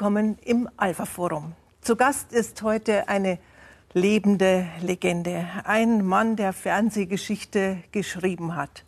willkommen im Alpha Forum. Zu Gast ist heute eine lebende Legende, ein Mann, der Fernsehgeschichte geschrieben hat.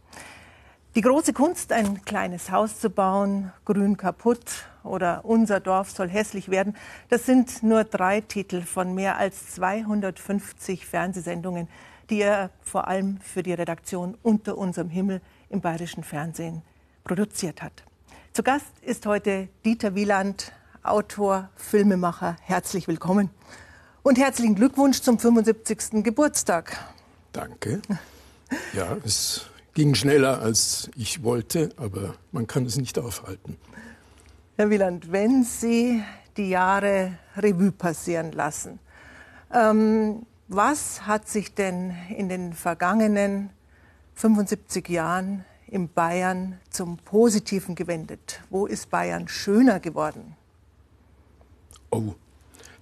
Die große Kunst, ein kleines Haus zu bauen, grün kaputt oder unser Dorf soll hässlich werden, das sind nur drei Titel von mehr als 250 Fernsehsendungen, die er vor allem für die Redaktion Unter unserem Himmel im bayerischen Fernsehen produziert hat. Zu Gast ist heute Dieter Wieland, Autor, Filmemacher. Herzlich willkommen und herzlichen Glückwunsch zum 75. Geburtstag. Danke. Ja, es ging schneller als ich wollte, aber man kann es nicht aufhalten. Herr Wieland, wenn Sie die Jahre Revue passieren lassen, ähm, was hat sich denn in den vergangenen 75 Jahren in Bayern zum Positiven gewendet? Wo ist Bayern schöner geworden? Oh,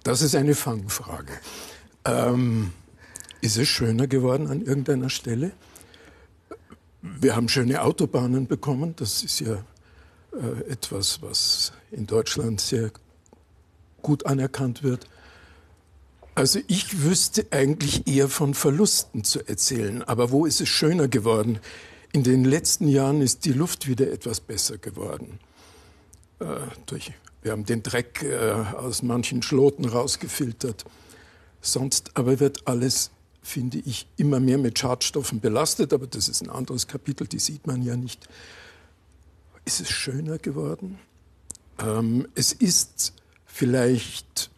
das ist eine Fangfrage. Ähm, ist es schöner geworden an irgendeiner Stelle? Wir haben schöne Autobahnen bekommen. Das ist ja äh, etwas, was in Deutschland sehr gut anerkannt wird. Also ich wüsste eigentlich eher von Verlusten zu erzählen. Aber wo ist es schöner geworden? In den letzten Jahren ist die Luft wieder etwas besser geworden. Äh, durch, wir haben den Dreck äh, aus manchen Schloten rausgefiltert. Sonst aber wird alles finde ich, immer mehr mit Schadstoffen belastet, aber das ist ein anderes Kapitel, die sieht man ja nicht. Ist es schöner geworden? Ähm, es ist vielleicht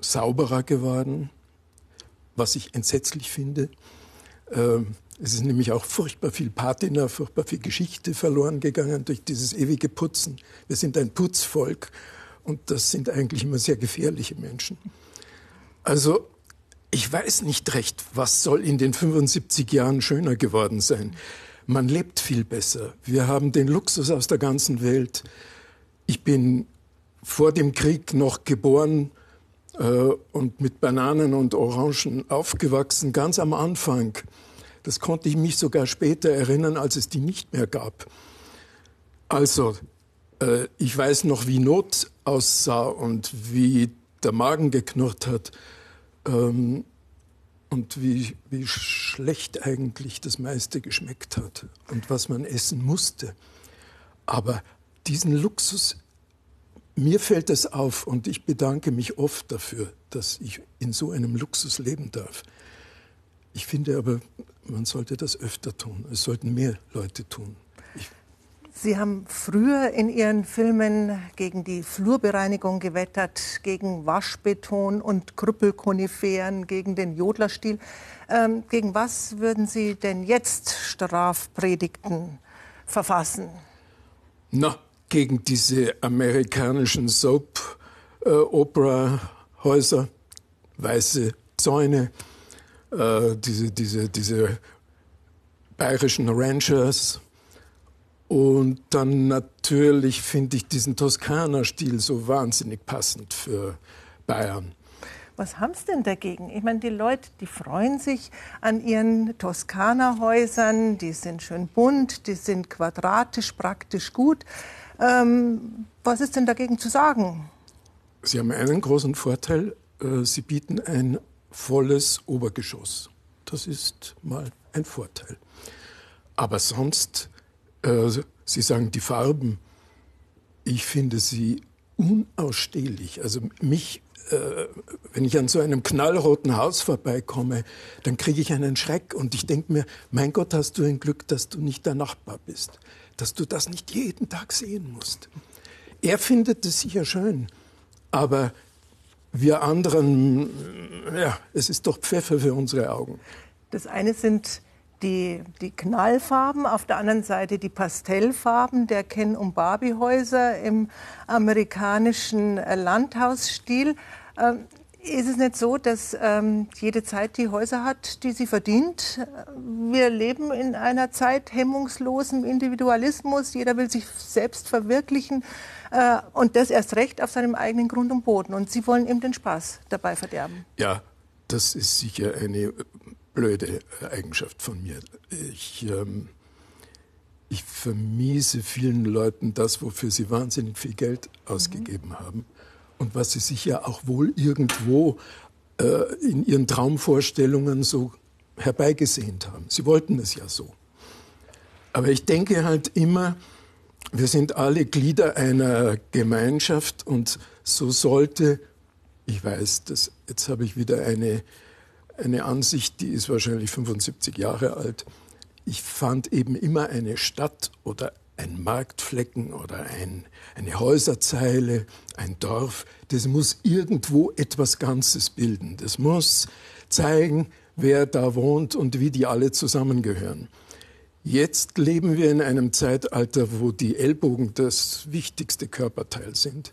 sauberer geworden, was ich entsetzlich finde. Ähm, es ist nämlich auch furchtbar viel Patina, furchtbar viel Geschichte verloren gegangen durch dieses ewige Putzen. Wir sind ein Putzvolk und das sind eigentlich immer sehr gefährliche Menschen. Also ich weiß nicht recht, was soll in den 75 Jahren schöner geworden sein. Man lebt viel besser. Wir haben den Luxus aus der ganzen Welt. Ich bin vor dem Krieg noch geboren äh, und mit Bananen und Orangen aufgewachsen, ganz am Anfang. Das konnte ich mich sogar später erinnern, als es die nicht mehr gab. Also, äh, ich weiß noch, wie Not aussah und wie der Magen geknurrt hat. Ähm, und wie, wie schlecht eigentlich das meiste geschmeckt hat und was man essen musste. Aber diesen Luxus, mir fällt es auf und ich bedanke mich oft dafür, dass ich in so einem Luxus leben darf. Ich finde aber, man sollte das öfter tun. Es sollten mehr Leute tun. Sie haben früher in Ihren Filmen gegen die Flurbereinigung gewettert, gegen Waschbeton und Krüppelkoniferen, gegen den Jodlerstil. Ähm, gegen was würden Sie denn jetzt Strafpredigten verfassen? Na, gegen diese amerikanischen Soap-Opera-Häuser, weiße Zäune, äh, diese, diese, diese bayerischen Ranchers und dann natürlich finde ich diesen Toskana-Stil so wahnsinnig passend für Bayern. Was haben Sie denn dagegen? Ich meine, die Leute, die freuen sich an ihren Toskana-Häusern, die sind schön bunt, die sind quadratisch, praktisch gut. Ähm, was ist denn dagegen zu sagen? Sie haben einen großen Vorteil, äh, Sie bieten ein volles Obergeschoss. Das ist mal ein Vorteil. Aber sonst äh, Sie sagen die Farben. Ich finde sie unausstehlich. Also mich, äh, wenn ich an so einem knallroten Haus vorbeikomme, dann kriege ich einen Schreck und ich denke mir, mein Gott, hast du ein Glück, dass du nicht der Nachbar bist, dass du das nicht jeden Tag sehen musst. Er findet es sicher schön, aber wir anderen, ja, es ist doch Pfeffer für unsere Augen. Das eine sind die, die Knallfarben, auf der anderen Seite die Pastellfarben der Ken- und Barbie-Häuser im amerikanischen äh, Landhausstil. Ähm, ist es nicht so, dass ähm, jede Zeit die Häuser hat, die sie verdient? Wir leben in einer Zeit hemmungslosen Individualismus. Jeder will sich selbst verwirklichen äh, und das erst recht auf seinem eigenen Grund und Boden. Und Sie wollen ihm den Spaß dabei verderben. Ja, das ist sicher eine blöde Eigenschaft von mir. Ich, ähm, ich vermiese vielen Leuten das, wofür sie wahnsinnig viel Geld ausgegeben mhm. haben. und was sie sich ja auch wohl irgendwo äh, in ihren Traumvorstellungen so herbeigesehnt haben. Sie wollten es ja so. Aber ich denke halt immer, wir sind alle Glieder einer Gemeinschaft und so sollte, ich weiß, das, jetzt habe ich wieder eine, eine Ansicht, die ist wahrscheinlich 75 Jahre alt. Ich fand eben immer eine Stadt oder ein Marktflecken oder ein, eine Häuserzeile, ein Dorf, das muss irgendwo etwas Ganzes bilden. Das muss zeigen, wer da wohnt und wie die alle zusammengehören. Jetzt leben wir in einem Zeitalter, wo die Ellbogen das wichtigste Körperteil sind.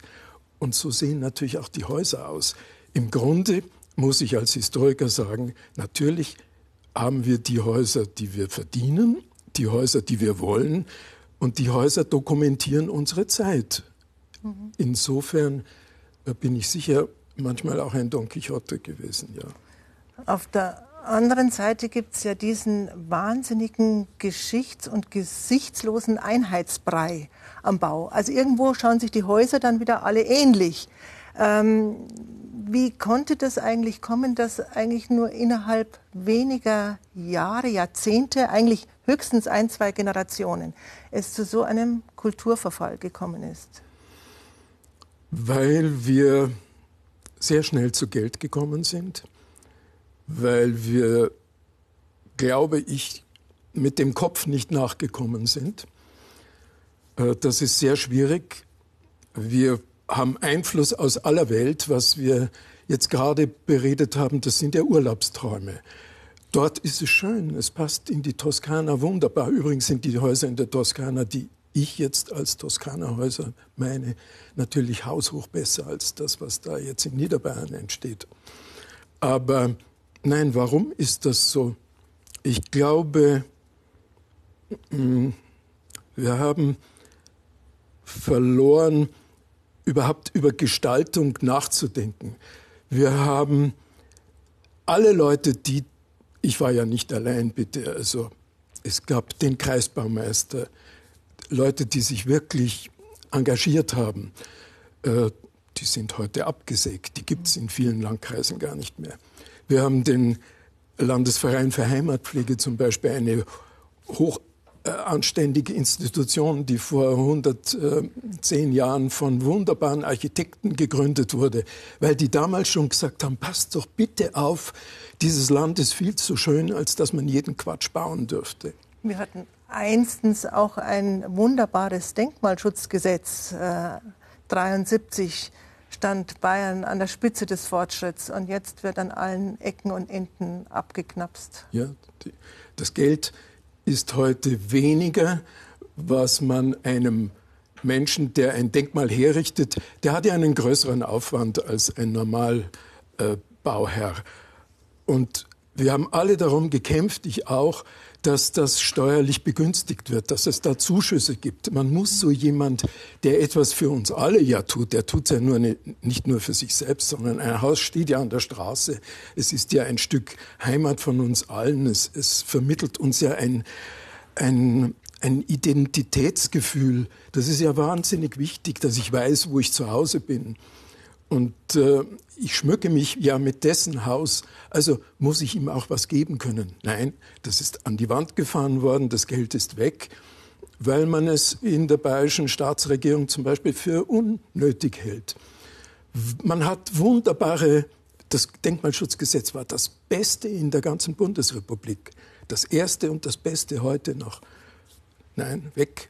Und so sehen natürlich auch die Häuser aus. Im Grunde muss ich als Historiker sagen, natürlich haben wir die Häuser, die wir verdienen, die Häuser, die wir wollen, und die Häuser dokumentieren unsere Zeit. Mhm. Insofern äh, bin ich sicher manchmal auch ein Don Quixote gewesen, ja. Auf der anderen Seite gibt es ja diesen wahnsinnigen geschichts- und gesichtslosen Einheitsbrei am Bau. Also irgendwo schauen sich die Häuser dann wieder alle ähnlich. Ähm, wie konnte das eigentlich kommen, dass eigentlich nur innerhalb weniger Jahre, Jahrzehnte, eigentlich höchstens ein, zwei Generationen, es zu so einem Kulturverfall gekommen ist? Weil wir sehr schnell zu Geld gekommen sind weil wir, glaube ich, mit dem Kopf nicht nachgekommen sind. Äh, das ist sehr schwierig. Wir haben Einfluss aus aller Welt. Was wir jetzt gerade beredet haben, das sind ja Urlaubsträume. Dort ist es schön, es passt in die Toskana wunderbar. Übrigens sind die Häuser in der Toskana, die ich jetzt als Toskana-Häuser meine, natürlich haushoch besser als das, was da jetzt in Niederbayern entsteht. Aber Nein, warum ist das so? Ich glaube, mm, wir haben verloren, überhaupt über Gestaltung nachzudenken. Wir haben alle Leute, die, ich war ja nicht allein, bitte, also es gab den Kreisbaumeister, Leute, die sich wirklich engagiert haben, äh, die sind heute abgesägt, die gibt es in vielen Landkreisen gar nicht mehr. Wir haben den Landesverein für Heimatpflege zum Beispiel eine hoch anständige Institution, die vor 110 Jahren von wunderbaren Architekten gegründet wurde, weil die damals schon gesagt haben, passt doch bitte auf, dieses Land ist viel zu schön, als dass man jeden Quatsch bauen dürfte. Wir hatten einstens auch ein wunderbares Denkmalschutzgesetz, äh, 73 stand Bayern an der Spitze des Fortschritts und jetzt wird an allen Ecken und Enden abgeknapst. Ja, die, das Geld ist heute weniger, was man einem Menschen, der ein Denkmal herrichtet, der hat ja einen größeren Aufwand als ein Normalbauherr. Äh, und wir haben alle darum gekämpft, ich auch, dass das steuerlich begünstigt wird, dass es da Zuschüsse gibt. Man muss so jemand, der etwas für uns alle ja tut, der tut es ja nur ne, nicht nur für sich selbst, sondern ein Haus steht ja an der Straße. Es ist ja ein Stück Heimat von uns allen. Es, es vermittelt uns ja ein, ein, ein Identitätsgefühl. Das ist ja wahnsinnig wichtig, dass ich weiß, wo ich zu Hause bin. Und äh, ich schmücke mich ja mit dessen Haus, also muss ich ihm auch was geben können. Nein, das ist an die Wand gefahren worden, das Geld ist weg, weil man es in der bayerischen Staatsregierung zum Beispiel für unnötig hält. Man hat wunderbare, das Denkmalschutzgesetz war das Beste in der ganzen Bundesrepublik. Das Erste und das Beste heute noch. Nein, weg.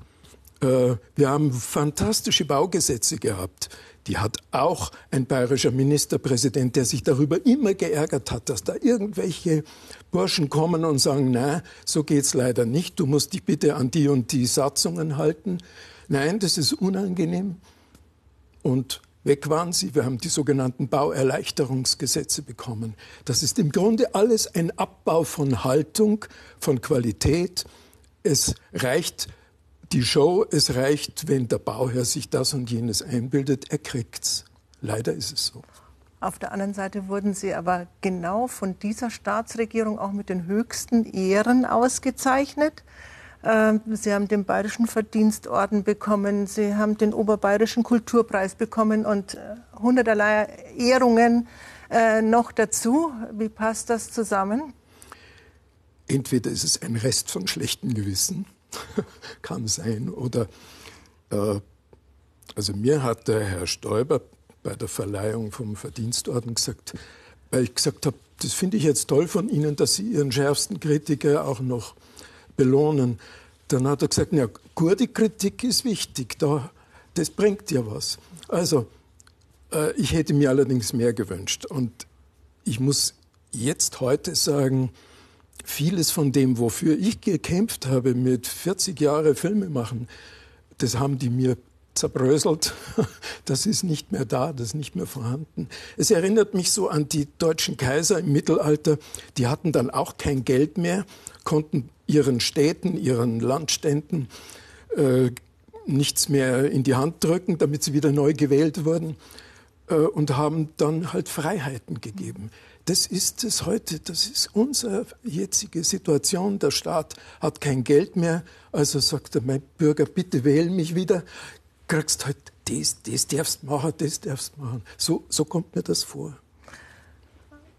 Äh, wir haben fantastische Baugesetze gehabt. Die hat auch ein bayerischer Ministerpräsident, der sich darüber immer geärgert hat, dass da irgendwelche Burschen kommen und sagen, na, so geht's leider nicht, du musst dich bitte an die und die Satzungen halten. Nein, das ist unangenehm. Und weg waren sie. Wir haben die sogenannten Bauerleichterungsgesetze bekommen. Das ist im Grunde alles ein Abbau von Haltung, von Qualität. Es reicht die Show, es reicht, wenn der Bauherr sich das und jenes einbildet, er kriegt's. Leider ist es so. Auf der anderen Seite wurden Sie aber genau von dieser Staatsregierung auch mit den höchsten Ehren ausgezeichnet. Ähm, Sie haben den Bayerischen Verdienstorden bekommen, Sie haben den Oberbayerischen Kulturpreis bekommen und äh, hunderterlei Ehrungen äh, noch dazu. Wie passt das zusammen? Entweder ist es ein Rest von schlechtem Gewissen, kann sein, oder äh, also mir hat der Herr Stoiber bei der Verleihung vom Verdienstorden gesagt, weil ich gesagt habe, das finde ich jetzt toll von Ihnen, dass Sie Ihren schärfsten Kritiker auch noch belohnen. Dann hat er gesagt, ja, gute Kritik ist wichtig, da, das bringt ja was. Also, äh, ich hätte mir allerdings mehr gewünscht. Und ich muss jetzt heute sagen, vieles von dem, wofür ich gekämpft habe mit 40 Jahre Filme machen, das haben die mir zerbröselt. Das ist nicht mehr da, das ist nicht mehr vorhanden. Es erinnert mich so an die deutschen Kaiser im Mittelalter. Die hatten dann auch kein Geld mehr, konnten ihren Städten, ihren Landständen äh, nichts mehr in die Hand drücken, damit sie wieder neu gewählt wurden und haben dann halt Freiheiten gegeben. Das ist es heute, das ist unsere jetzige Situation. Der Staat hat kein Geld mehr, also sagt er, mein Bürger, bitte wähl mich wieder, kriegst halt das, das darfst machen, das darfst machen. So, so kommt mir das vor.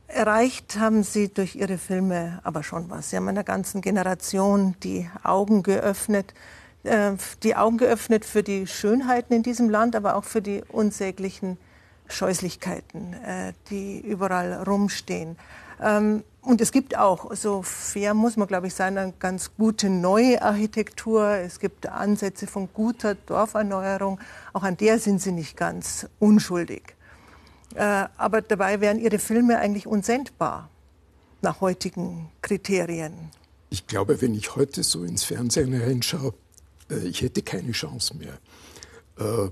Erreicht haben Sie durch Ihre Filme aber schon was. Sie haben einer ganzen Generation die Augen geöffnet, äh, die Augen geöffnet für die Schönheiten in diesem Land, aber auch für die unsäglichen Scheußlichkeiten, äh, die überall rumstehen. Ähm, und es gibt auch, so fair muss man, glaube ich, sein, eine ganz gute neue Architektur. Es gibt Ansätze von guter Dorferneuerung. Auch an der sind sie nicht ganz unschuldig. Äh, aber dabei wären ihre Filme eigentlich unsendbar nach heutigen Kriterien. Ich glaube, wenn ich heute so ins Fernsehen reinschaue, äh, ich hätte keine Chance mehr. Äh,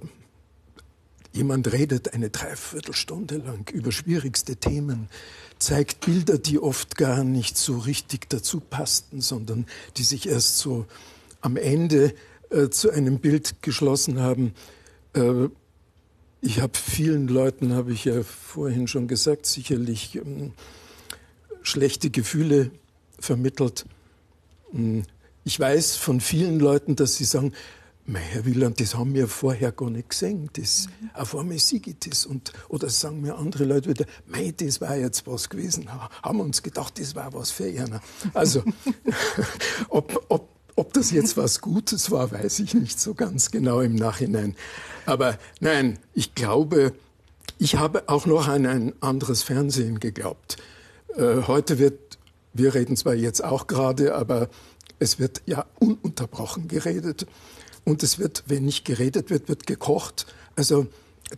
Jemand redet eine Dreiviertelstunde lang über schwierigste Themen, zeigt Bilder, die oft gar nicht so richtig dazu passten, sondern die sich erst so am Ende äh, zu einem Bild geschlossen haben. Äh, ich habe vielen Leuten, habe ich ja vorhin schon gesagt, sicherlich ähm, schlechte Gefühle vermittelt. Hm, ich weiß von vielen Leuten, dass sie sagen, Mei, Herr Wieland, das haben wir vorher gar nicht gesehen. Das, mhm. Auf einmal sehe ich das. Und, oder sagen mir andere Leute wieder, mei, das war jetzt was gewesen. Haben uns gedacht, das war was für einer. Also, ob, ob, ob das jetzt was Gutes war, weiß ich nicht so ganz genau im Nachhinein. Aber nein, ich glaube, ich habe auch noch an ein anderes Fernsehen geglaubt. Äh, heute wird, wir reden zwar jetzt auch gerade, aber es wird ja ununterbrochen geredet. Und es wird, wenn nicht geredet wird, wird gekocht. Also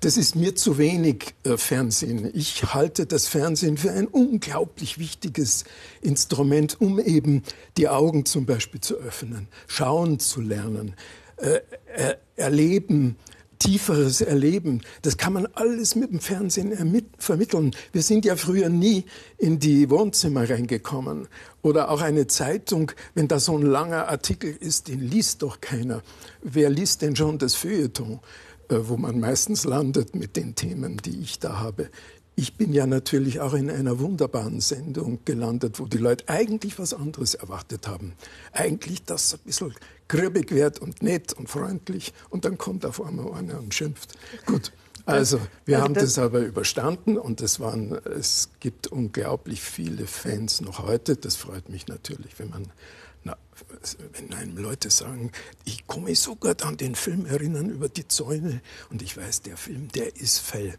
das ist mir zu wenig äh, Fernsehen. Ich halte das Fernsehen für ein unglaublich wichtiges Instrument, um eben die Augen zum Beispiel zu öffnen, schauen zu lernen, äh, er, erleben, tieferes Erleben. Das kann man alles mit dem Fernsehen vermitteln. Wir sind ja früher nie in die Wohnzimmer reingekommen. Oder auch eine Zeitung, wenn da so ein langer Artikel ist, den liest doch keiner. Wer liest denn schon das Feuilleton, äh, wo man meistens landet mit den Themen, die ich da habe? Ich bin ja natürlich auch in einer wunderbaren Sendung gelandet, wo die Leute eigentlich was anderes erwartet haben. Eigentlich, dass ein bisschen grübig wird und nett und freundlich und dann kommt auf einmal einer und schimpft. Gut. Also, wir haben das aber überstanden und es waren, es gibt unglaublich viele Fans noch heute. Das freut mich natürlich, wenn man, na, wenn einem Leute sagen, ich komme so gut an den Film erinnern über die Zäune und ich weiß, der Film, der ist fell.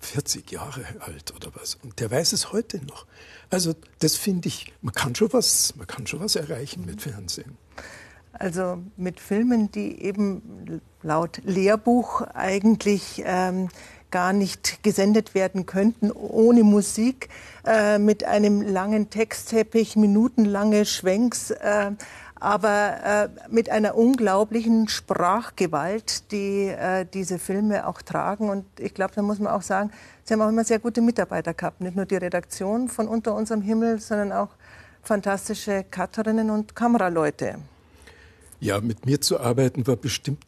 40 Jahre alt oder was. Und der weiß es heute noch. Also das finde ich, man kann schon was, man kann schon was erreichen mit Fernsehen. Also mit Filmen, die eben laut Lehrbuch eigentlich ähm, gar nicht gesendet werden könnten ohne Musik, äh, mit einem langen Textteppich, minutenlange Schwenks. Äh, aber äh, mit einer unglaublichen Sprachgewalt, die äh, diese Filme auch tragen. Und ich glaube, da muss man auch sagen, sie haben auch immer sehr gute Mitarbeiter gehabt. Nicht nur die Redaktion von Unter unserem Himmel, sondern auch fantastische Cutterinnen und Kameraleute. Ja, mit mir zu arbeiten war bestimmt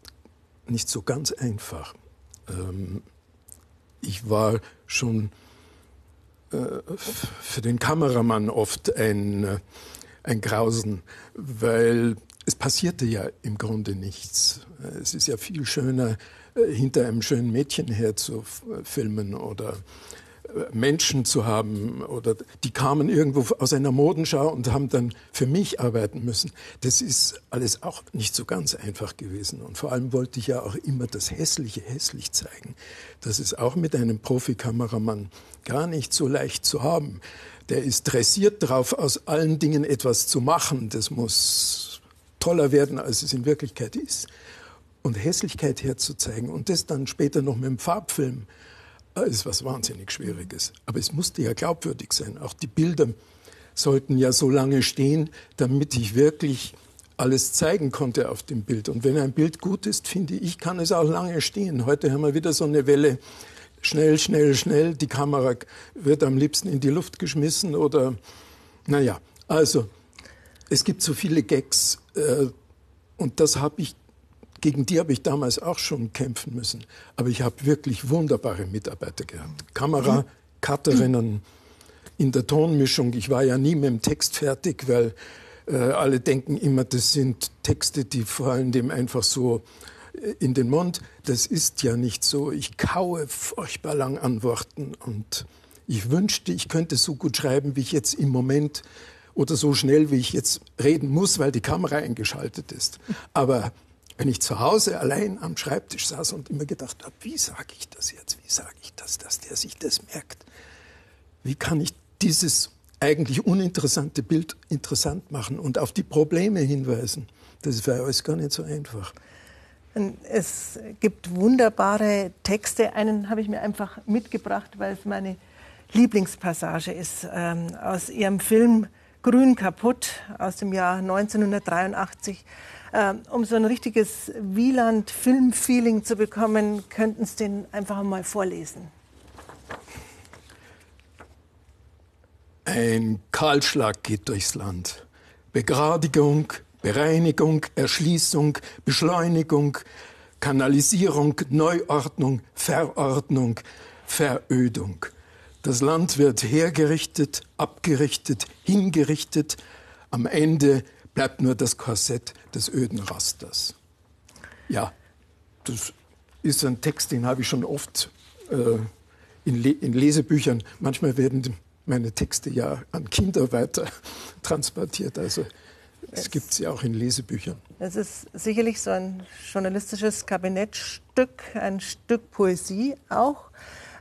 nicht so ganz einfach. Ähm, ich war schon äh, für den Kameramann oft ein äh, ein Grausen, weil es passierte ja im Grunde nichts. Es ist ja viel schöner, äh, hinter einem schönen Mädchen herzufilmen oder Menschen zu haben oder die kamen irgendwo aus einer Modenschau und haben dann für mich arbeiten müssen. Das ist alles auch nicht so ganz einfach gewesen. Und vor allem wollte ich ja auch immer das Hässliche hässlich zeigen. Das ist auch mit einem Profikameramann gar nicht so leicht zu haben. Der ist dressiert darauf, aus allen Dingen etwas zu machen. Das muss toller werden, als es in Wirklichkeit ist. Und Hässlichkeit herzuzeigen und das dann später noch mit dem Farbfilm ist was wahnsinnig Schwieriges. Aber es musste ja glaubwürdig sein. Auch die Bilder sollten ja so lange stehen, damit ich wirklich alles zeigen konnte auf dem Bild. Und wenn ein Bild gut ist, finde ich, kann es auch lange stehen. Heute haben wir wieder so eine Welle. Schnell, schnell, schnell. Die Kamera wird am liebsten in die Luft geschmissen oder, naja. Also, es gibt so viele Gags. Äh, und das habe ich gegen die habe ich damals auch schon kämpfen müssen. Aber ich habe wirklich wunderbare Mitarbeiter gehabt. Kamera, Cutterinnen in der Tonmischung. Ich war ja nie mit dem Text fertig, weil äh, alle denken immer, das sind Texte, die fallen dem einfach so äh, in den Mund. Das ist ja nicht so. Ich kaue furchtbar lang an Worten und ich wünschte, ich könnte so gut schreiben, wie ich jetzt im Moment oder so schnell, wie ich jetzt reden muss, weil die Kamera eingeschaltet ist. Aber wenn ich zu Hause allein am Schreibtisch saß und immer gedacht habe, wie sage ich das jetzt, wie sage ich das, dass der sich das merkt? Wie kann ich dieses eigentlich uninteressante Bild interessant machen und auf die Probleme hinweisen? Das wäre alles gar nicht so einfach. Es gibt wunderbare Texte. Einen habe ich mir einfach mitgebracht, weil es meine Lieblingspassage ist ähm, aus Ihrem Film Grün kaputt aus dem Jahr 1983. Äh, um so ein richtiges Wieland-Film-Feeling zu bekommen, könnten Sie den einfach mal vorlesen. Ein Kahlschlag geht durchs Land. Begradigung, Bereinigung, Erschließung, Beschleunigung, Kanalisierung, Neuordnung, Verordnung, Verödung. Das Land wird hergerichtet, abgerichtet, hingerichtet. Am Ende bleibt nur das Korsett des öden Rasters. Ja, das ist ein Text, den habe ich schon oft äh, in, Le in, Lesebüchern. Manchmal werden meine Texte ja an Kinder weiter transportiert. Also es gibt sie auch in Lesebüchern. Es ist sicherlich so ein journalistisches Kabinettstück, ein Stück Poesie auch.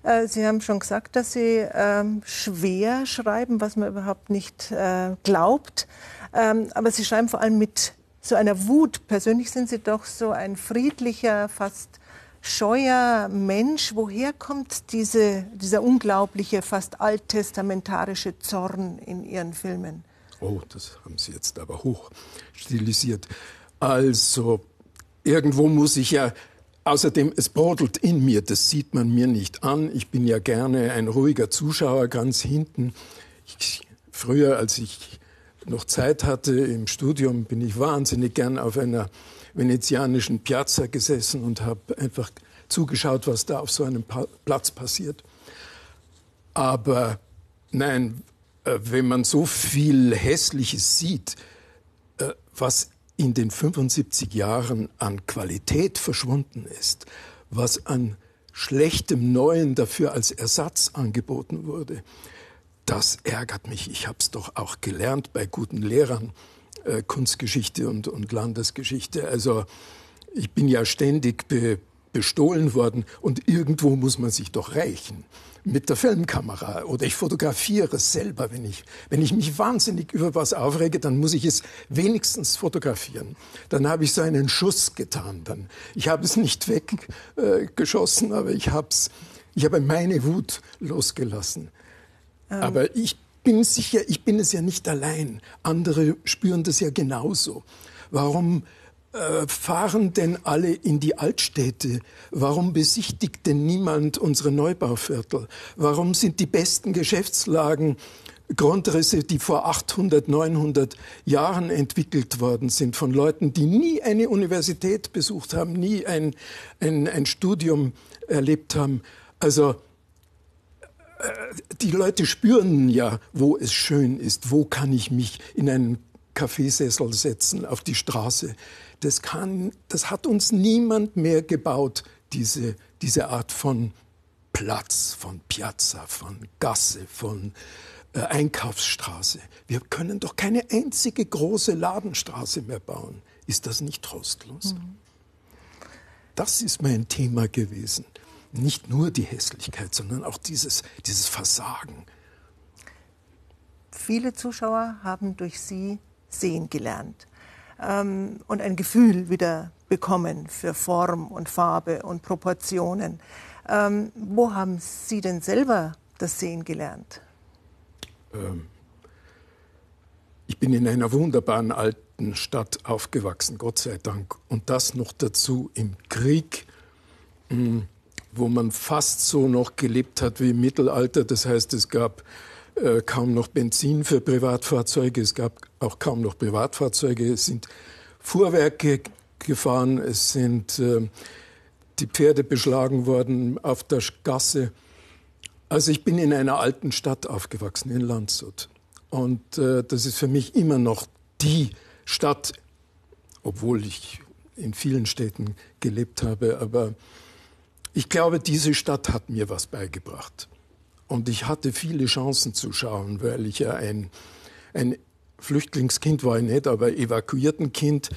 Äh, sie haben schon gesagt, dass Sie ähm, schwer schreiben, was man überhaupt nicht äh, glaubt. Ähm, aber Sie schreiben vor allem mit so einer Wut. Persönlich sind Sie doch so ein friedlicher, fast scheuer Mensch. Woher kommt diese, dieser unglaubliche, fast alttestamentarische Zorn in Ihren Filmen? Oh, das haben Sie jetzt aber hoch stilisiert. Also, irgendwo muss ich ja Außerdem, es brodelt in mir, das sieht man mir nicht an. Ich bin ja gerne ein ruhiger Zuschauer ganz hinten. Ich, früher, als ich noch Zeit hatte im Studium, bin ich wahnsinnig gern auf einer venezianischen Piazza gesessen und habe einfach zugeschaut, was da auf so einem pa Platz passiert. Aber nein, äh, wenn man so viel Hässliches sieht, äh, was in den 75 Jahren an Qualität verschwunden ist, was an schlechtem Neuen dafür als Ersatz angeboten wurde, das ärgert mich. Ich habe es doch auch gelernt bei guten Lehrern, äh, Kunstgeschichte und, und Landesgeschichte. Also ich bin ja ständig be, bestohlen worden und irgendwo muss man sich doch rächen mit der Filmkamera oder ich fotografiere selber. Wenn ich, wenn ich mich wahnsinnig über was aufrege, dann muss ich es wenigstens fotografieren. Dann habe ich so einen Schuss getan. Dann, ich habe es nicht weggeschossen, äh, aber ich habe ich habe meine Wut losgelassen. Ähm. Aber ich bin sicher, ich bin es ja nicht allein. Andere spüren das ja genauso. Warum äh, fahren denn alle in die Altstädte? Warum besichtigt denn niemand unsere Neubauviertel? Warum sind die besten Geschäftslagen Grundrisse, die vor 800, 900 Jahren entwickelt worden sind von Leuten, die nie eine Universität besucht haben, nie ein, ein, ein Studium erlebt haben? Also die Leute spüren ja, wo es schön ist, wo kann ich mich in einen Kaffeesessel setzen auf die Straße. Das, kann, das hat uns niemand mehr gebaut, diese, diese Art von Platz, von Piazza, von Gasse, von äh, Einkaufsstraße. Wir können doch keine einzige große Ladenstraße mehr bauen. Ist das nicht trostlos? Mhm. Das ist mein Thema gewesen. Nicht nur die Hässlichkeit, sondern auch dieses, dieses Versagen. Viele Zuschauer haben durch Sie sehen gelernt ähm, und ein Gefühl wieder bekommen für Form und Farbe und Proportionen. Ähm, wo haben Sie denn selber das Sehen gelernt? Ähm, ich bin in einer wunderbaren alten Stadt aufgewachsen, Gott sei Dank. Und das noch dazu im Krieg, hm, wo man fast so noch gelebt hat wie im Mittelalter. Das heißt, es gab äh, kaum noch Benzin für Privatfahrzeuge, es gab auch kaum noch Privatfahrzeuge, es sind Fuhrwerke gefahren, es sind äh, die Pferde beschlagen worden auf der Gasse. Also ich bin in einer alten Stadt aufgewachsen, in Landshut. Und äh, das ist für mich immer noch die Stadt, obwohl ich in vielen Städten gelebt habe. Aber ich glaube, diese Stadt hat mir was beigebracht. Und ich hatte viele Chancen zu schauen, weil ich ja ein, ein Flüchtlingskind war ich nicht, aber Evakuiertenkind,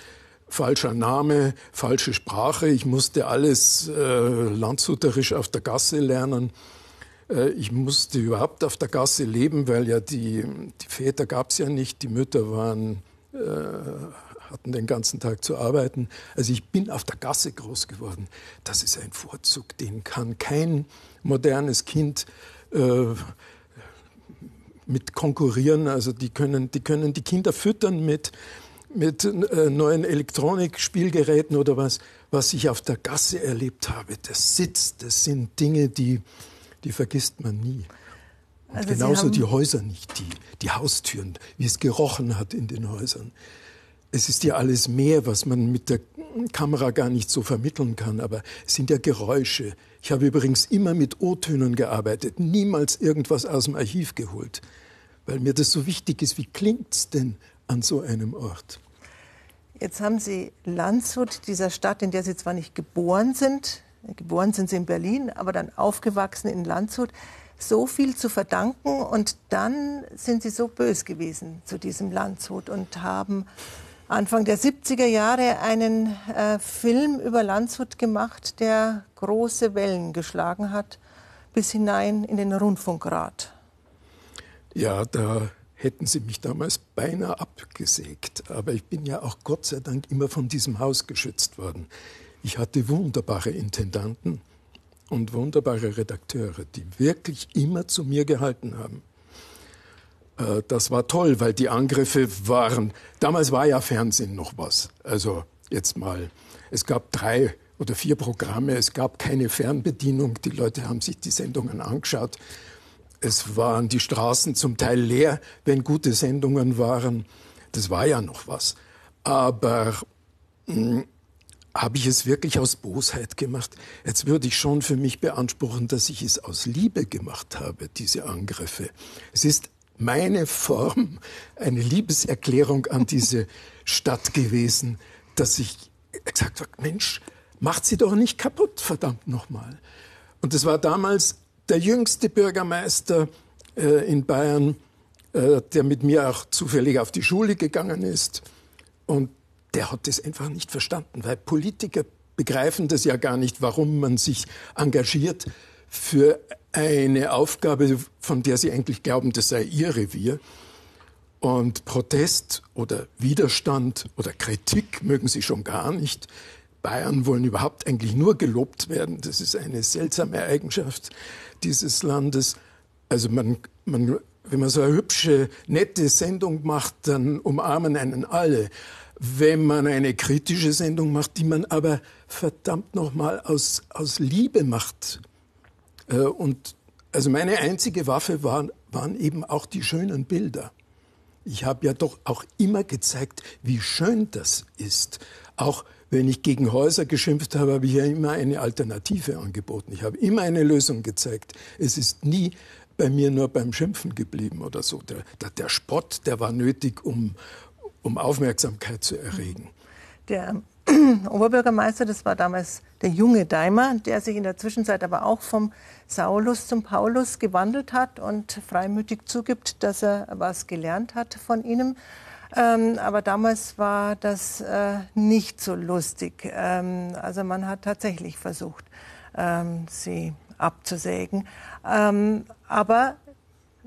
falscher Name, falsche Sprache. Ich musste alles äh, landshuterisch auf der Gasse lernen. Äh, ich musste überhaupt auf der Gasse leben, weil ja die, die Väter gab es ja nicht, die Mütter waren, äh, hatten den ganzen Tag zu arbeiten. Also ich bin auf der Gasse groß geworden. Das ist ein Vorzug, den kann kein modernes Kind äh, mit konkurrieren. Also die können, die können die Kinder füttern mit, mit äh, neuen Elektronikspielgeräten oder was, was ich auf der Gasse erlebt habe. Das Sitz, das sind Dinge, die, die vergisst man nie. Und also genauso die Häuser nicht, die, die Haustüren, wie es gerochen hat in den Häusern. Es ist ja alles mehr, was man mit der Kamera gar nicht so vermitteln kann, aber es sind ja Geräusche. Ich habe übrigens immer mit O-Tönen gearbeitet, niemals irgendwas aus dem Archiv geholt, weil mir das so wichtig ist. Wie klingt's denn an so einem Ort? Jetzt haben Sie Landshut, dieser Stadt, in der Sie zwar nicht geboren sind, geboren sind Sie in Berlin, aber dann aufgewachsen in Landshut, so viel zu verdanken und dann sind Sie so bös gewesen zu diesem Landshut und haben Anfang der 70er Jahre einen äh, Film über Landshut gemacht, der große Wellen geschlagen hat, bis hinein in den Rundfunkrat. Ja, da hätten sie mich damals beinahe abgesägt. Aber ich bin ja auch Gott sei Dank immer von diesem Haus geschützt worden. Ich hatte wunderbare Intendanten und wunderbare Redakteure, die wirklich immer zu mir gehalten haben. Äh, das war toll, weil die Angriffe waren, damals war ja Fernsehen noch was. Also jetzt mal, es gab drei oder vier Programme, es gab keine Fernbedienung, die Leute haben sich die Sendungen angeschaut. Es waren die Straßen zum Teil leer, wenn gute Sendungen waren. Das war ja noch was. Aber hm, habe ich es wirklich aus Bosheit gemacht? Jetzt würde ich schon für mich beanspruchen, dass ich es aus Liebe gemacht habe, diese Angriffe. Es ist meine Form, eine Liebeserklärung an diese Stadt gewesen, dass ich gesagt habe, Mensch, macht sie doch nicht kaputt, verdammt nochmal. Und es war damals der jüngste Bürgermeister äh, in Bayern, äh, der mit mir auch zufällig auf die Schule gegangen ist. Und der hat das einfach nicht verstanden, weil Politiker begreifen das ja gar nicht, warum man sich engagiert für eine Aufgabe, von der sie eigentlich glauben, das sei ihr Revier. Und Protest oder Widerstand oder Kritik mögen sie schon gar nicht. Bayern wollen überhaupt eigentlich nur gelobt werden. Das ist eine seltsame Eigenschaft dieses Landes. Also man, man, wenn man so eine hübsche, nette Sendung macht, dann umarmen einen alle. Wenn man eine kritische Sendung macht, die man aber verdammt nochmal aus, aus Liebe macht, und also meine einzige Waffe waren, waren eben auch die schönen Bilder. Ich habe ja doch auch immer gezeigt, wie schön das ist. Auch wenn ich gegen Häuser geschimpft habe, habe ich ja immer eine Alternative angeboten. Ich habe immer eine Lösung gezeigt. Es ist nie bei mir nur beim Schimpfen geblieben oder so. Der, der, der Spott, der war nötig, um, um Aufmerksamkeit zu erregen. Der Oberbürgermeister, das war damals der junge Daimer, der sich in der Zwischenzeit aber auch vom Saulus zum Paulus gewandelt hat und freimütig zugibt, dass er was gelernt hat von ihnen. Ähm, aber damals war das äh, nicht so lustig. Ähm, also man hat tatsächlich versucht, ähm, sie abzusägen. Ähm, aber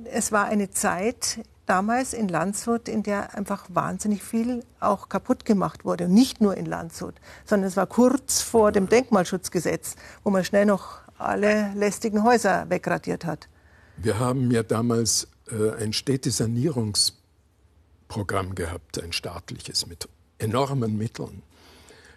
es war eine Zeit damals in Landshut, in der einfach wahnsinnig viel auch kaputt gemacht wurde. Und nicht nur in Landshut, sondern es war kurz vor dem Denkmalschutzgesetz, wo man schnell noch alle lästigen Häuser wegradiert hat. Wir haben ja damals äh, ein Städtesanierungsprogramm gehabt, ein staatliches mit enormen Mitteln.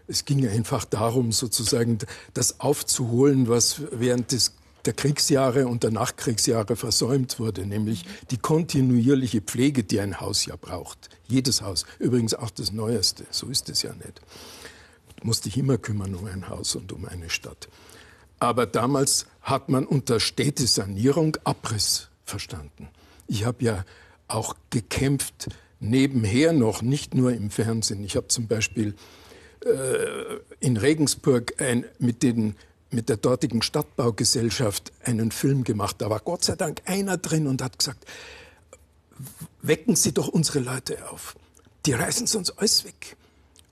Es ging einfach darum, sozusagen das aufzuholen, was während des der Kriegsjahre und der Nachkriegsjahre versäumt wurde, nämlich die kontinuierliche Pflege, die ein Haus ja braucht. Jedes Haus, übrigens auch das Neueste, so ist es ja nicht. Du musst dich immer kümmern um ein Haus und um eine Stadt. Aber damals hat man unter Städtesanierung Abriss verstanden. Ich habe ja auch gekämpft, nebenher noch, nicht nur im Fernsehen. Ich habe zum Beispiel äh, in Regensburg ein, mit den mit der dortigen Stadtbaugesellschaft einen Film gemacht. Da war Gott sei Dank einer drin und hat gesagt, wecken Sie doch unsere Leute auf. Die reißen uns alles weg.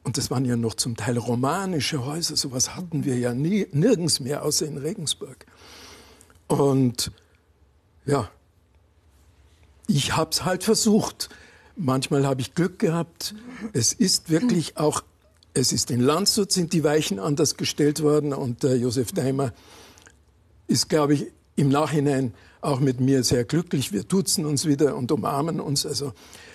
Und das waren ja noch zum Teil romanische Häuser. Sowas hatten wir ja nie, nirgends mehr, außer in Regensburg. Und ja, ich habe es halt versucht. Manchmal habe ich Glück gehabt. Es ist wirklich auch es ist in Landshut sind die Weichen anders gestellt worden und äh, Josef Daimer ist, glaube ich, im Nachhinein auch mit mir sehr glücklich. Wir duzen uns wieder und umarmen uns. Also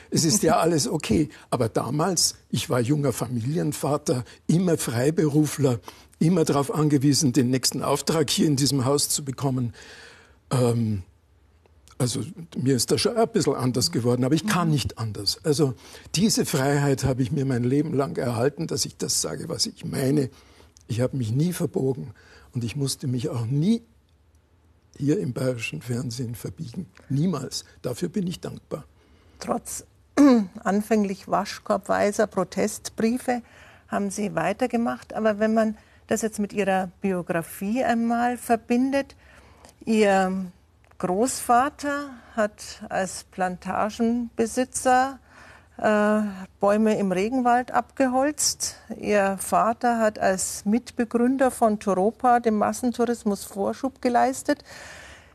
es ist ja alles okay. Aber damals, ich war junger Familienvater, immer Freiberufler, immer darauf angewiesen, den nächsten Auftrag hier in diesem Haus zu bekommen. Ähm, also mir ist das schon ein bisschen anders geworden, aber ich kann nicht anders. Also diese Freiheit habe ich mir mein Leben lang erhalten, dass ich das sage, was ich meine. Ich habe mich nie verbogen und ich musste mich auch nie hier im bayerischen Fernsehen verbiegen. Niemals. Dafür bin ich dankbar. Trotz anfänglich waschkorbweiser Protestbriefe haben Sie weitergemacht. Aber wenn man das jetzt mit Ihrer Biografie einmal verbindet, Ihr Großvater hat als Plantagenbesitzer äh, Bäume im Regenwald abgeholzt. Ihr Vater hat als Mitbegründer von Toropa dem Massentourismus Vorschub geleistet.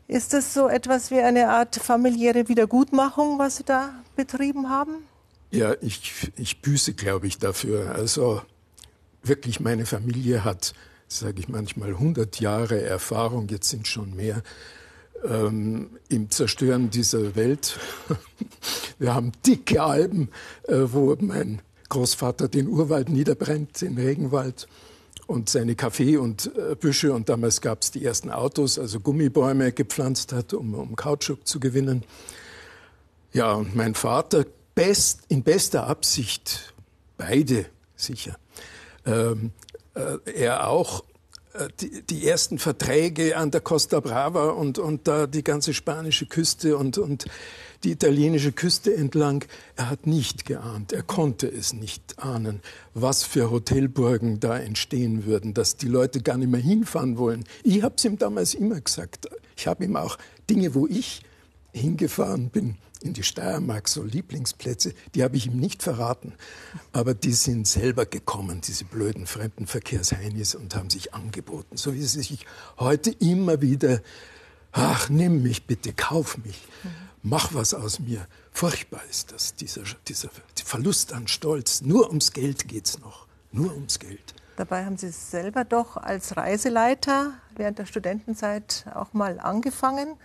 Ist das so etwas wie eine Art familiäre Wiedergutmachung, was Sie da betrieben haben? Ja, ich, ich büße, glaube ich, dafür. Also wirklich, meine Familie hat, sage ich manchmal, 100 Jahre Erfahrung, jetzt sind schon mehr ähm, im Zerstören dieser Welt. Wir haben dicke Alben, äh, wo mein Großvater den Urwald niederbrennt, den Regenwald und seine Kaffee und äh, Büsche und damals gab es die ersten Autos, also Gummibäume gepflanzt hat, um, um Kautschuk zu gewinnen. Ja, und mein Vater best, in bester Absicht, beide sicher, ähm, äh, er auch die, die, ersten Verträge an der Costa Brava und, und da die ganze spanische Küste und, und die italienische Küste entlang. Er hat nicht geahnt, er konnte es nicht ahnen, was für Hotelburgen da entstehen würden, dass die Leute gar nicht mehr hinfahren wollen. Ich habe es ihm damals immer gesagt. Ich habe ihm auch Dinge, wo ich hingefahren bin, in die Steiermark, so Lieblingsplätze, die habe ich ihm nicht verraten. Aber die sind selber gekommen, diese blöden fremden Verkehrsheinis, und haben sich angeboten. So wie sie sich heute immer wieder, ach, nimm mich bitte, kauf mich, mach was aus mir. Furchtbar ist das, dieser, dieser Verlust an Stolz. Nur ums Geld geht's noch. Nur ums Geld. Dabei haben Sie selber doch als Reiseleiter während der Studentenzeit auch mal angefangen,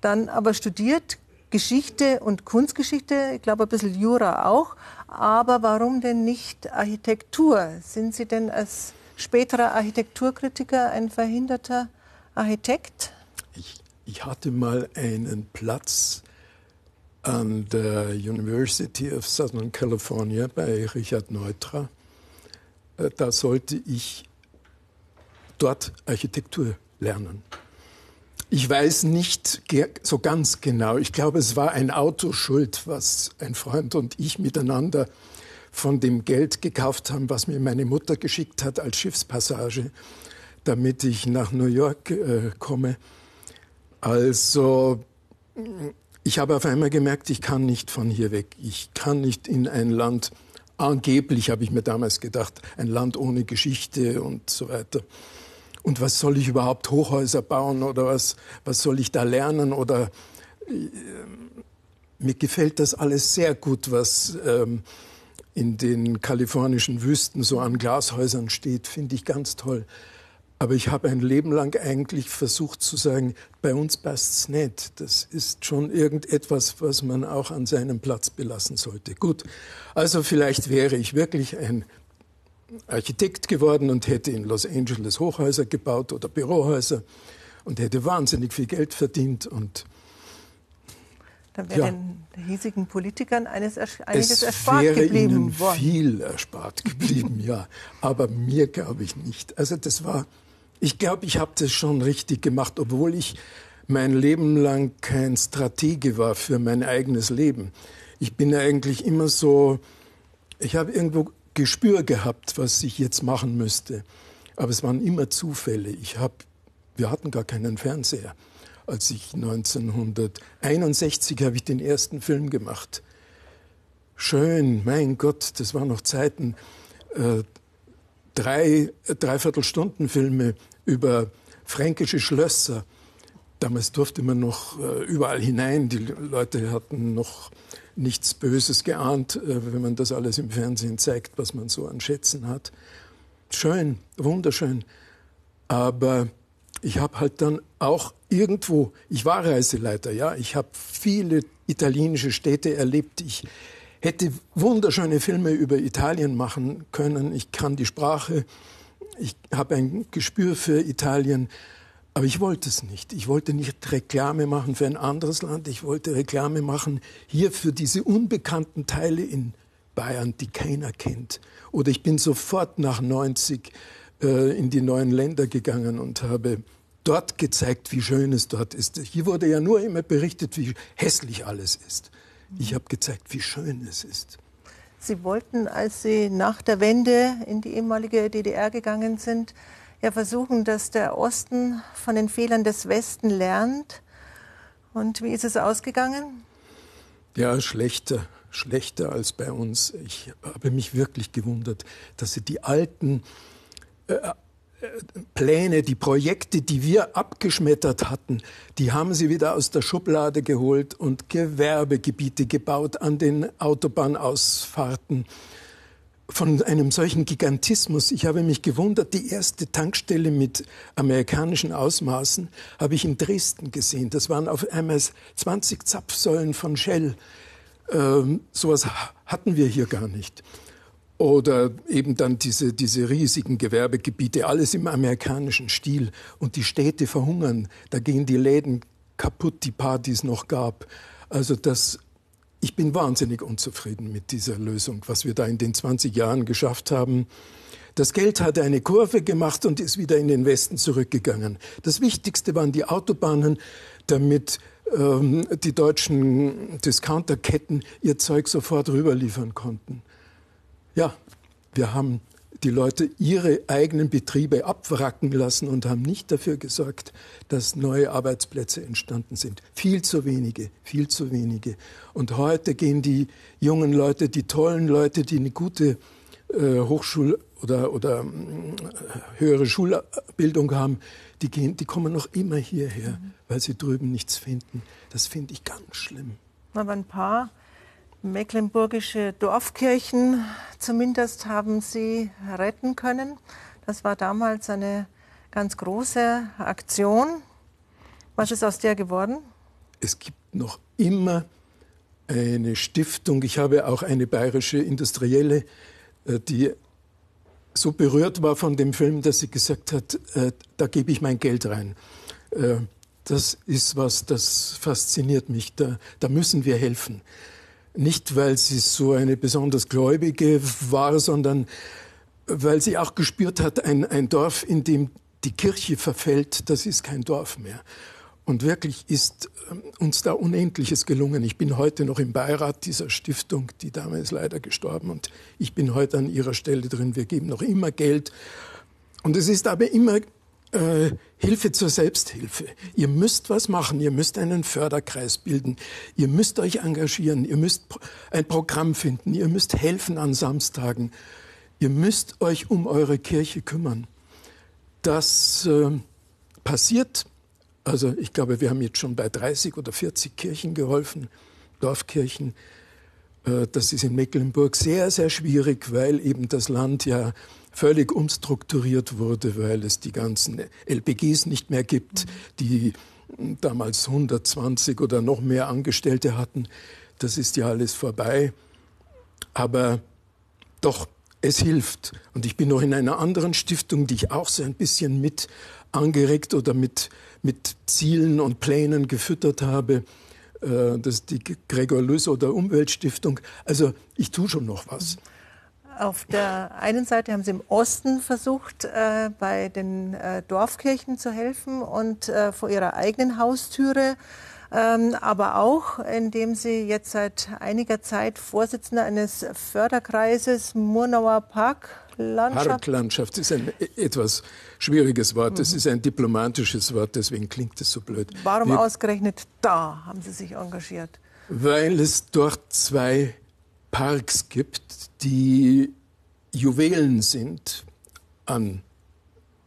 dann aber studiert, Geschichte und Kunstgeschichte, ich glaube ein bisschen Jura auch. Aber warum denn nicht Architektur? Sind Sie denn als späterer Architekturkritiker ein verhinderter Architekt? Ich, ich hatte mal einen Platz an der University of Southern California bei Richard Neutra. Äh, da sollte ich dort Architektur lernen. Ich weiß nicht so ganz genau. Ich glaube, es war ein Auto schuld, was ein Freund und ich miteinander von dem Geld gekauft haben, was mir meine Mutter geschickt hat als Schiffspassage, damit ich nach New York äh, komme. Also, ich habe auf einmal gemerkt, ich kann nicht von hier weg. Ich kann nicht in ein Land, angeblich habe ich mir damals gedacht, ein Land ohne Geschichte und so weiter. Und was soll ich überhaupt Hochhäuser bauen oder was, was soll ich da lernen oder äh, mir gefällt das alles sehr gut, was ähm, in den kalifornischen Wüsten so an Glashäusern steht, finde ich ganz toll. Aber ich habe ein Leben lang eigentlich versucht zu sagen, bei uns passt's nicht. Das ist schon irgendetwas, was man auch an seinem Platz belassen sollte. Gut, also vielleicht wäre ich wirklich ein Architekt geworden und hätte in Los Angeles Hochhäuser gebaut oder Bürohäuser und hätte wahnsinnig viel Geld verdient und dann wäre ja. den hiesigen Politikern eines, einiges es erspart wäre geblieben ihnen worden. viel erspart geblieben, ja. Aber mir glaube ich nicht. Also das war ich glaube, ich habe das schon richtig gemacht, obwohl ich mein Leben lang kein Stratege war für mein eigenes Leben. Ich bin eigentlich immer so, ich habe irgendwo Gespür gehabt, was ich jetzt machen müsste. Aber es waren immer Zufälle. Ich habe, wir hatten gar keinen Fernseher. Als ich 1961 habe ich den ersten Film gemacht. Schön, mein Gott, das waren noch Zeiten. Äh, drei Dreiviertelstundenfilme über fränkische Schlösser. Damals durfte man noch äh, überall hinein. Die Leute hatten noch nichts Böses geahnt, äh, wenn man das alles im Fernsehen zeigt, was man so an Schätzen hat. Schön, wunderschön. Aber ich habe halt dann auch irgendwo, ich war Reiseleiter, ja, ich habe viele italienische Städte erlebt. Ich hätte wunderschöne Filme über Italien machen können. Ich kann die Sprache, ich habe ein Gespür für Italien, aber ich wollte es nicht. Ich wollte nicht Reklame machen für ein anderes Land. Ich wollte Reklame machen hier für diese unbekannten Teile in Bayern, die keiner kennt. Oder ich bin sofort nach 90 äh, in die neuen Länder gegangen und habe dort gezeigt, wie schön es dort ist. Hier wurde ja nur immer berichtet, wie hässlich alles ist. Ich habe gezeigt, wie schön es ist. Sie wollten, als Sie nach der Wende in die ehemalige DDR gegangen sind, ja versuchen, dass der Osten von den Fehlern des Westen lernt. Und wie ist es ausgegangen? Ja, schlechter, schlechter als bei uns. Ich habe mich wirklich gewundert, dass sie die alten äh, Pläne, die Projekte, die wir abgeschmettert hatten, die haben sie wieder aus der Schublade geholt und Gewerbegebiete gebaut an den Autobahnausfahrten. Von einem solchen Gigantismus, ich habe mich gewundert, die erste Tankstelle mit amerikanischen Ausmaßen habe ich in Dresden gesehen. Das waren auf einmal 20 Zapfsäulen von Shell. Ähm, sowas hatten wir hier gar nicht. Oder eben dann diese, diese riesigen Gewerbegebiete, alles im amerikanischen Stil. Und die Städte verhungern. Da gehen die Läden kaputt, die Partys noch gab. Also das, ich bin wahnsinnig unzufrieden mit dieser Lösung, was wir da in den 20 Jahren geschafft haben. Das Geld hat eine Kurve gemacht und ist wieder in den Westen zurückgegangen. Das Wichtigste waren die Autobahnen, damit ähm, die deutschen Discounterketten ihr Zeug sofort rüberliefern konnten. Ja, wir haben die Leute ihre eigenen Betriebe abwracken lassen und haben nicht dafür gesorgt, dass neue Arbeitsplätze entstanden sind. Viel zu wenige, viel zu wenige. Und heute gehen die jungen Leute, die tollen Leute, die eine gute äh, Hochschul- oder, oder äh, höhere Schulbildung haben, die, gehen, die kommen noch immer hierher, mhm. weil sie drüben nichts finden. Das finde ich ganz schlimm. Aber ein paar mecklenburgische Dorfkirchen zumindest haben sie retten können. Das war damals eine ganz große Aktion. Was ist aus der geworden? Es gibt noch immer eine Stiftung. Ich habe auch eine bayerische Industrielle, äh, die so berührt war von dem Film, dass sie gesagt hat, äh, da gebe ich mein Geld rein. Äh, das ist was, das fasziniert mich. Da, da müssen wir helfen. Nicht, weil sie so eine besonders Gläubige war, sondern weil sie auch gespürt hat, ein, ein Dorf, in dem die Kirche verfällt, das ist kein Dorf mehr. Und wirklich ist ähm, uns da Unendliches gelungen. Ich bin heute noch im Beirat dieser Stiftung, die Dame ist leider gestorben und ich bin heute an ihrer Stelle drin. Wir geben noch immer Geld. Und es ist aber immer äh, Hilfe zur Selbsthilfe. Ihr müsst was machen, ihr müsst einen Förderkreis bilden, ihr müsst euch engagieren, ihr müsst ein Programm finden, ihr müsst helfen an Samstagen, ihr müsst euch um eure Kirche kümmern. Das äh, passiert also ich glaube, wir haben jetzt schon bei 30 oder 40 Kirchen geholfen, Dorfkirchen. Äh, das ist in Mecklenburg sehr, sehr schwierig, weil eben das Land ja völlig umstrukturiert wurde, weil es die ganzen LPGs nicht mehr gibt, die damals 120 oder noch mehr Angestellte hatten. Das ist ja alles vorbei. Aber doch, es hilft. Und ich bin noch in einer anderen Stiftung, die ich auch so ein bisschen mit angeregt oder mit, mit Zielen und Plänen gefüttert habe. Äh, das ist die Gregor Lüss oder Umweltstiftung. Also ich tue schon noch was. Auf der einen Seite haben Sie im Osten versucht, äh, bei den äh, Dorfkirchen zu helfen und äh, vor Ihrer eigenen Haustüre, ähm, aber auch, indem Sie jetzt seit einiger Zeit Vorsitzender eines Förderkreises Murnauer Park Parklandschaft. Parklandschaft ist ein e-, etwas schwieriges Wort. Es mhm. ist ein diplomatisches Wort, deswegen klingt es so blöd. Warum Wir, ausgerechnet da haben Sie sich engagiert? Weil es dort zwei Parks gibt, die Juwelen sind an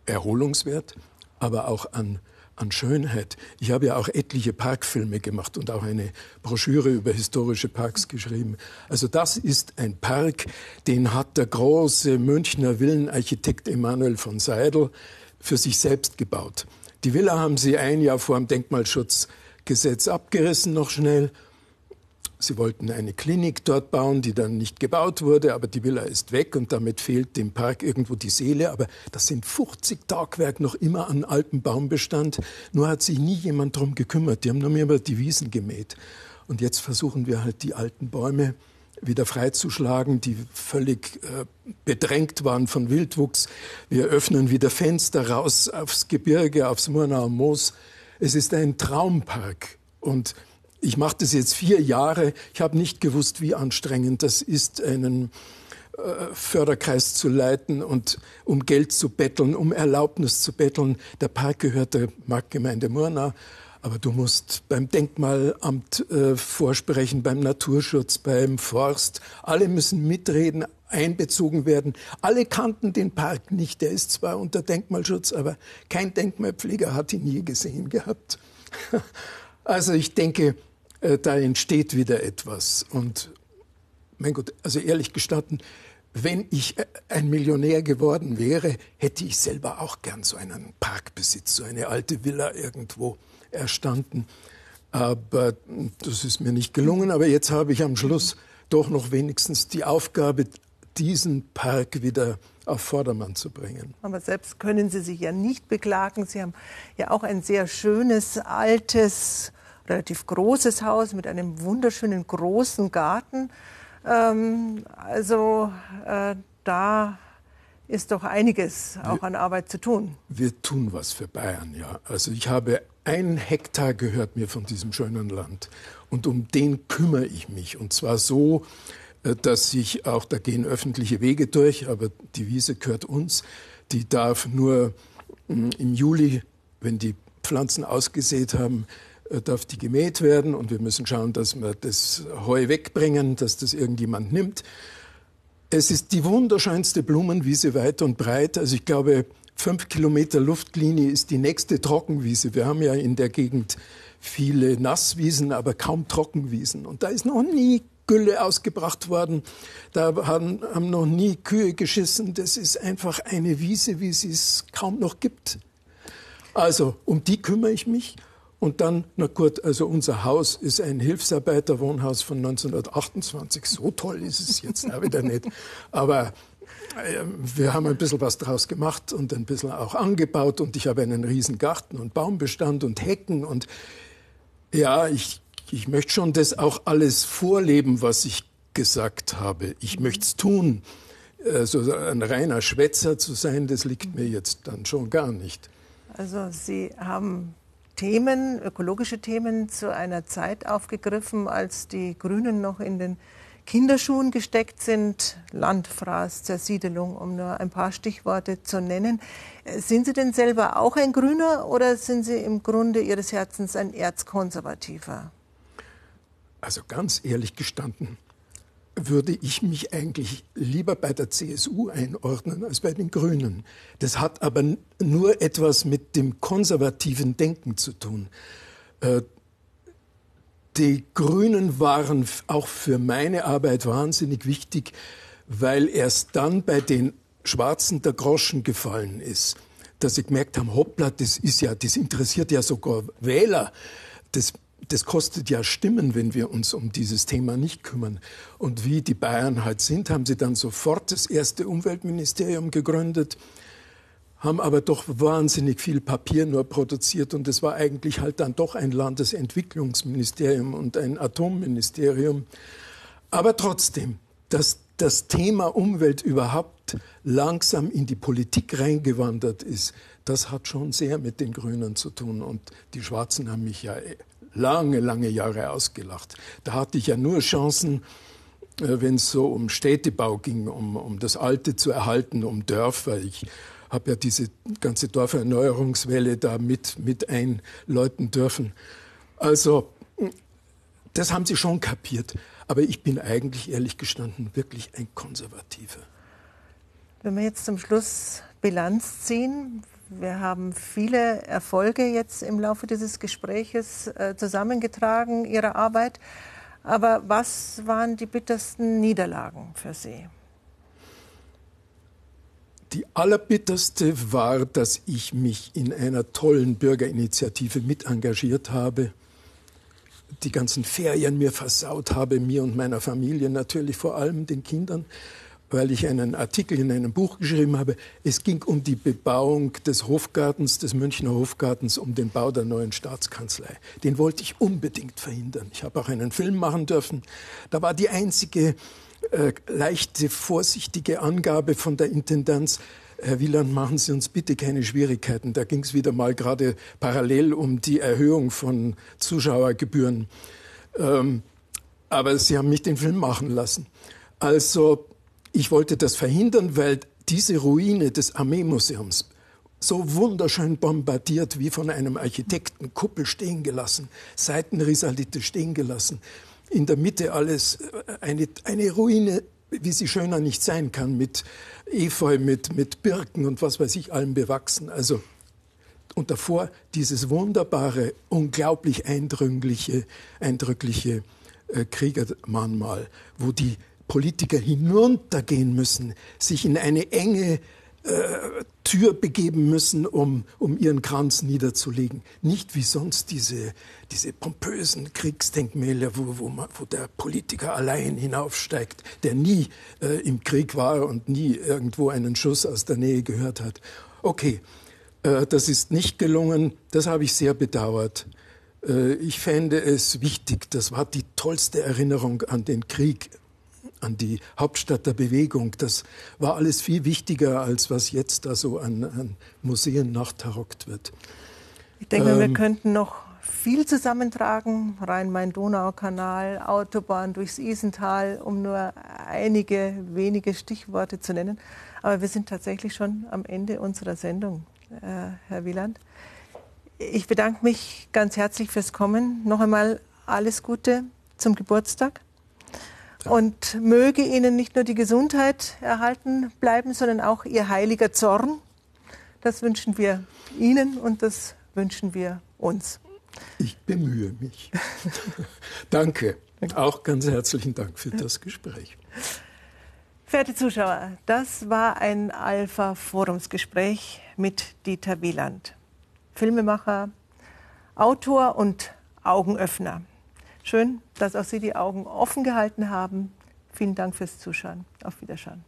Erholungswert, aber auch an an Schönheit. Ich habe ja auch etliche Parkfilme gemacht und auch eine Broschüre über historische Parks geschrieben. Also das ist ein Park, den hat der große Münchner Villenarchitekt Emanuel von Seidel für sich selbst gebaut. Die Villa haben sie ein Jahr vor dem Denkmalschutzgesetz abgerissen, noch schnell. Sie wollten eine Klinik dort bauen, die dann nicht gebaut wurde, aber die Villa ist weg und damit fehlt dem Park irgendwo die Seele. Aber das sind 50 Tagwerk noch immer an altem Baumbestand. Nur hat sich nie jemand drum gekümmert. Die haben nur mehr über die Wiesen gemäht. Und jetzt versuchen wir halt die alten Bäume wieder freizuschlagen, die völlig äh, bedrängt waren von Wildwuchs. Wir öffnen wieder Fenster raus aufs Gebirge, aufs Murnauer Moos. Es ist ein Traumpark. Und ich mache das jetzt vier Jahre. Ich habe nicht gewusst, wie anstrengend das ist, einen äh, Förderkreis zu leiten und um Geld zu betteln, um Erlaubnis zu betteln. Der Park gehört der Marktgemeinde Murnau. Aber du musst beim Denkmalamt äh, vorsprechen, beim Naturschutz, beim Forst. Alle müssen mitreden, einbezogen werden. Alle kannten den Park nicht. Der ist zwar unter Denkmalschutz, aber kein Denkmalpfleger hat ihn je gesehen gehabt. also ich denke, äh, da entsteht wieder etwas. Und mein Gott, also ehrlich gestatten, wenn ich äh, ein Millionär geworden wäre, hätte ich selber auch gern so einen Parkbesitz, so eine alte Villa irgendwo erstanden. Aber das ist mir nicht gelungen. Aber jetzt habe ich am Schluss doch noch wenigstens die Aufgabe, diesen Park wieder auf Vordermann zu bringen. Aber selbst können Sie sich ja nicht beklagen. Sie haben ja auch ein sehr schönes, altes, relativ großes Haus mit einem wunderschönen großen Garten. Ähm, also äh, da ist doch einiges auch wir, an Arbeit zu tun. Wir tun was für Bayern, ja. Also ich habe ein Hektar gehört mir von diesem schönen Land und um den kümmere ich mich und zwar so, äh, dass ich auch, da gehen öffentliche Wege durch, aber die Wiese gehört uns. Die darf nur mm, im Juli, wenn die Pflanzen ausgesät haben, äh, darf die gemäht werden und wir müssen schauen, dass wir das Heu wegbringen, dass das irgendjemand nimmt. Es ist die wunderschönste Blumenwiese weit und breit. Also ich glaube, fünf Kilometer Luftlinie ist die nächste Trockenwiese. Wir haben ja in der Gegend viele Nasswiesen, aber kaum Trockenwiesen. Und da ist noch nie Gülle ausgebracht worden. Da haben, haben noch nie Kühe geschissen. Das ist einfach eine Wiese, wie sie es kaum noch gibt. Also um die kümmere ich mich. Und dann, na gut, also unser Haus ist ein Hilfsarbeiterwohnhaus von 1928. So toll ist es jetzt auch wieder nicht. Aber äh, wir haben ein bisschen was draus gemacht und ein bisschen auch angebaut. Und ich habe einen riesen Garten und Baumbestand und Hecken. Und ja, ich, ich möchte schon das auch alles vorleben, was ich gesagt habe. Ich möchte es tun. Also ein reiner Schwätzer zu sein, das liegt mir jetzt dann schon gar nicht. Also Sie haben Themen, ökologische Themen zu einer Zeit aufgegriffen, als die Grünen noch in den Kinderschuhen gesteckt sind. Landfraß, Zersiedelung, um nur ein paar Stichworte zu nennen. Sind Sie denn selber auch ein Grüner oder sind Sie im Grunde Ihres Herzens ein Erzkonservativer? Also ganz ehrlich gestanden, würde ich mich eigentlich lieber bei der CSU einordnen als bei den Grünen. Das hat aber nur etwas mit dem konservativen Denken zu tun. Äh, die Grünen waren auch für meine Arbeit wahnsinnig wichtig, weil erst dann bei den Schwarzen der Groschen gefallen ist, dass sie gemerkt haben, hoppla, das ist ja, das interessiert ja sogar Wähler. Das das kostet ja Stimmen, wenn wir uns um dieses Thema nicht kümmern. Und wie die Bayern halt sind, haben sie dann sofort das erste Umweltministerium gegründet, haben aber doch wahnsinnig viel Papier nur produziert und es war eigentlich halt dann doch ein Landesentwicklungsministerium und ein Atomministerium. Aber trotzdem, dass das Thema Umwelt überhaupt langsam in die Politik reingewandert ist, das hat schon sehr mit den Grünen zu tun. Und die Schwarzen haben mich ja lange, lange Jahre ausgelacht. Da hatte ich ja nur Chancen, äh, wenn es so um Städtebau ging, um, um das Alte zu erhalten, um Dörfer. Ich habe ja diese ganze Dorferneuerungswelle da mit, mit einläuten dürfen. Also, das haben sie schon kapiert. Aber ich bin eigentlich, ehrlich gestanden, wirklich ein Konservativer. Wenn wir jetzt zum Schluss Bilanz ziehen, wir haben viele Erfolge jetzt im Laufe dieses Gespräches äh, zusammengetragen, Ihrer Arbeit. Aber was waren die bittersten Niederlagen für Sie? Die allerbitterste war, dass ich mich in einer tollen Bürgerinitiative mit engagiert habe, die ganzen Ferien mir versaut habe, mir und meiner Familie, natürlich vor allem den Kindern weil ich einen Artikel in einem Buch geschrieben habe. Es ging um die Bebauung des Hofgartens, des Münchner Hofgartens, um den Bau der neuen Staatskanzlei. Den wollte ich unbedingt verhindern. Ich habe auch einen Film machen dürfen. Da war die einzige äh, leichte, vorsichtige Angabe von der Intendanz, Herr Wieland, machen Sie uns bitte keine Schwierigkeiten. Da ging es wieder mal gerade parallel um die Erhöhung von Zuschauergebühren. Ähm, aber Sie haben mich den Film machen lassen. Also ich wollte das verhindern, weil diese Ruine des Armeemuseums so wunderschön bombardiert wie von einem Architekten, Kuppel stehen gelassen, Seitenrisalite stehen gelassen, in der Mitte alles äh, eine, eine Ruine, wie sie schöner nicht sein kann, mit Efeu, mit, mit Birken und was weiß ich, allem bewachsen. Also, und davor dieses wunderbare, unglaublich eindrückliche, eindrückliche äh, Kriegermahnmal, wo die Politiker hinuntergehen müssen, sich in eine enge äh, Tür begeben müssen, um, um ihren Kranz niederzulegen. Nicht wie sonst diese, diese pompösen Kriegsdenkmäler, wo, wo, man, wo der Politiker allein hinaufsteigt, der nie äh, im Krieg war und nie irgendwo einen Schuss aus der Nähe gehört hat. Okay, äh, das ist nicht gelungen, das habe ich sehr bedauert. Äh, ich fände es wichtig, das war die tollste Erinnerung an den Krieg an die Hauptstadt der Bewegung. Das war alles viel wichtiger, als was jetzt da so an, an Museen nachtarockt wird. Ich denke, ähm, wir könnten noch viel zusammentragen. Rhein-Main-Donau-Kanal, Autobahn durchs Isental, um nur einige wenige Stichworte zu nennen. Aber wir sind tatsächlich schon am Ende unserer Sendung, äh, Herr Wieland. Ich bedanke mich ganz herzlich fürs Kommen. Noch einmal alles Gute zum Geburtstag. Und möge Ihnen nicht nur die Gesundheit erhalten bleiben, sondern auch Ihr heiliger Zorn. Das wünschen wir Ihnen und das wünschen wir uns. Ich bemühe mich. Danke. Auch ganz herzlichen Dank für das Gespräch. Verehrte Zuschauer, das war ein Alpha-Forumsgespräch mit Dieter Wieland. Filmemacher, Autor und Augenöffner. Schön, dass auch Sie die Augen offen gehalten haben. Vielen Dank fürs Zuschauen. Auf Wiederschauen.